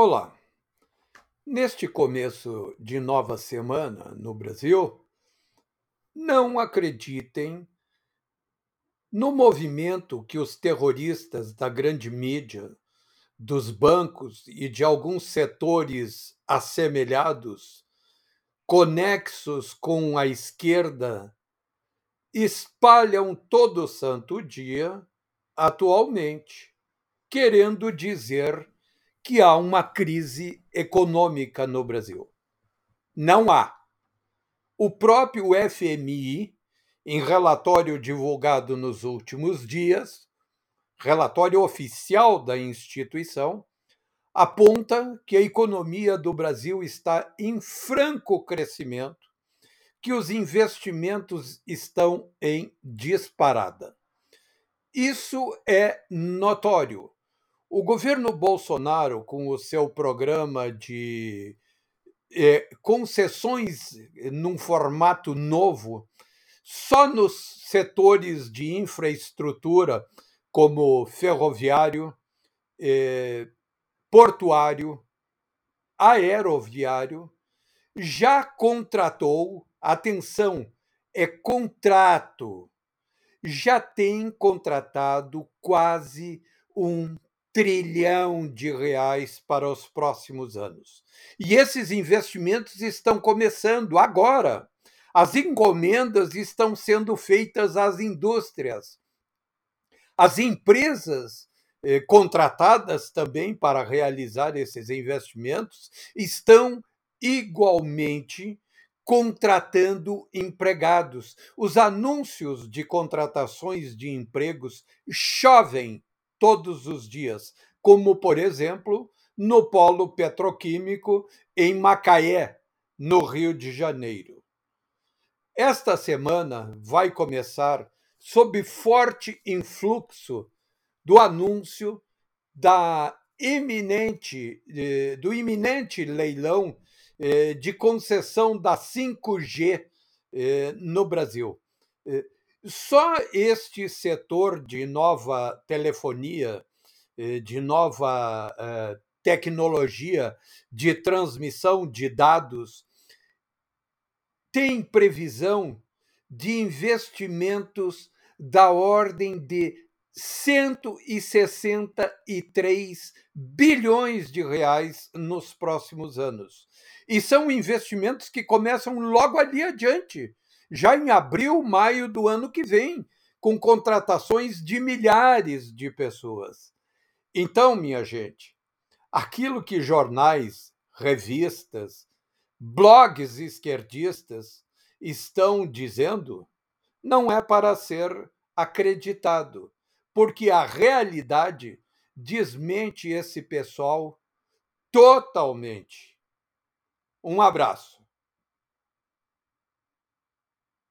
Olá! Neste começo de nova semana no Brasil, não acreditem no movimento que os terroristas da grande mídia, dos bancos e de alguns setores assemelhados, conexos com a esquerda, espalham todo santo dia atualmente, querendo dizer que há uma crise econômica no Brasil. Não há. O próprio FMI, em relatório divulgado nos últimos dias, relatório oficial da instituição, aponta que a economia do Brasil está em franco crescimento, que os investimentos estão em disparada. Isso é notório o governo Bolsonaro, com o seu programa de é, concessões num formato novo, só nos setores de infraestrutura, como ferroviário, é, portuário, aeroviário, já contratou, atenção, é contrato, já tem contratado quase um trilhão de reais para os próximos anos. E esses investimentos estão começando agora. As encomendas estão sendo feitas às indústrias. As empresas eh, contratadas também para realizar esses investimentos estão igualmente contratando empregados. Os anúncios de contratações de empregos chovem todos os dias, como, por exemplo, no polo petroquímico em Macaé, no Rio de Janeiro. Esta semana vai começar sob forte influxo do anúncio da iminente, eh, do iminente leilão eh, de concessão da 5G eh, no Brasil. Só este setor de nova telefonia, eh, de nova eh, tecnologia de transmissão de dados, tem previsão de investimentos da ordem de 163 bilhões de reais nos próximos anos. E são investimentos que começam logo ali adiante já em abril, maio do ano que vem, com contratações de milhares de pessoas. Então, minha gente, aquilo que jornais, revistas, blogs esquerdistas estão dizendo não é para ser acreditado, porque a realidade desmente esse pessoal totalmente. Um abraço.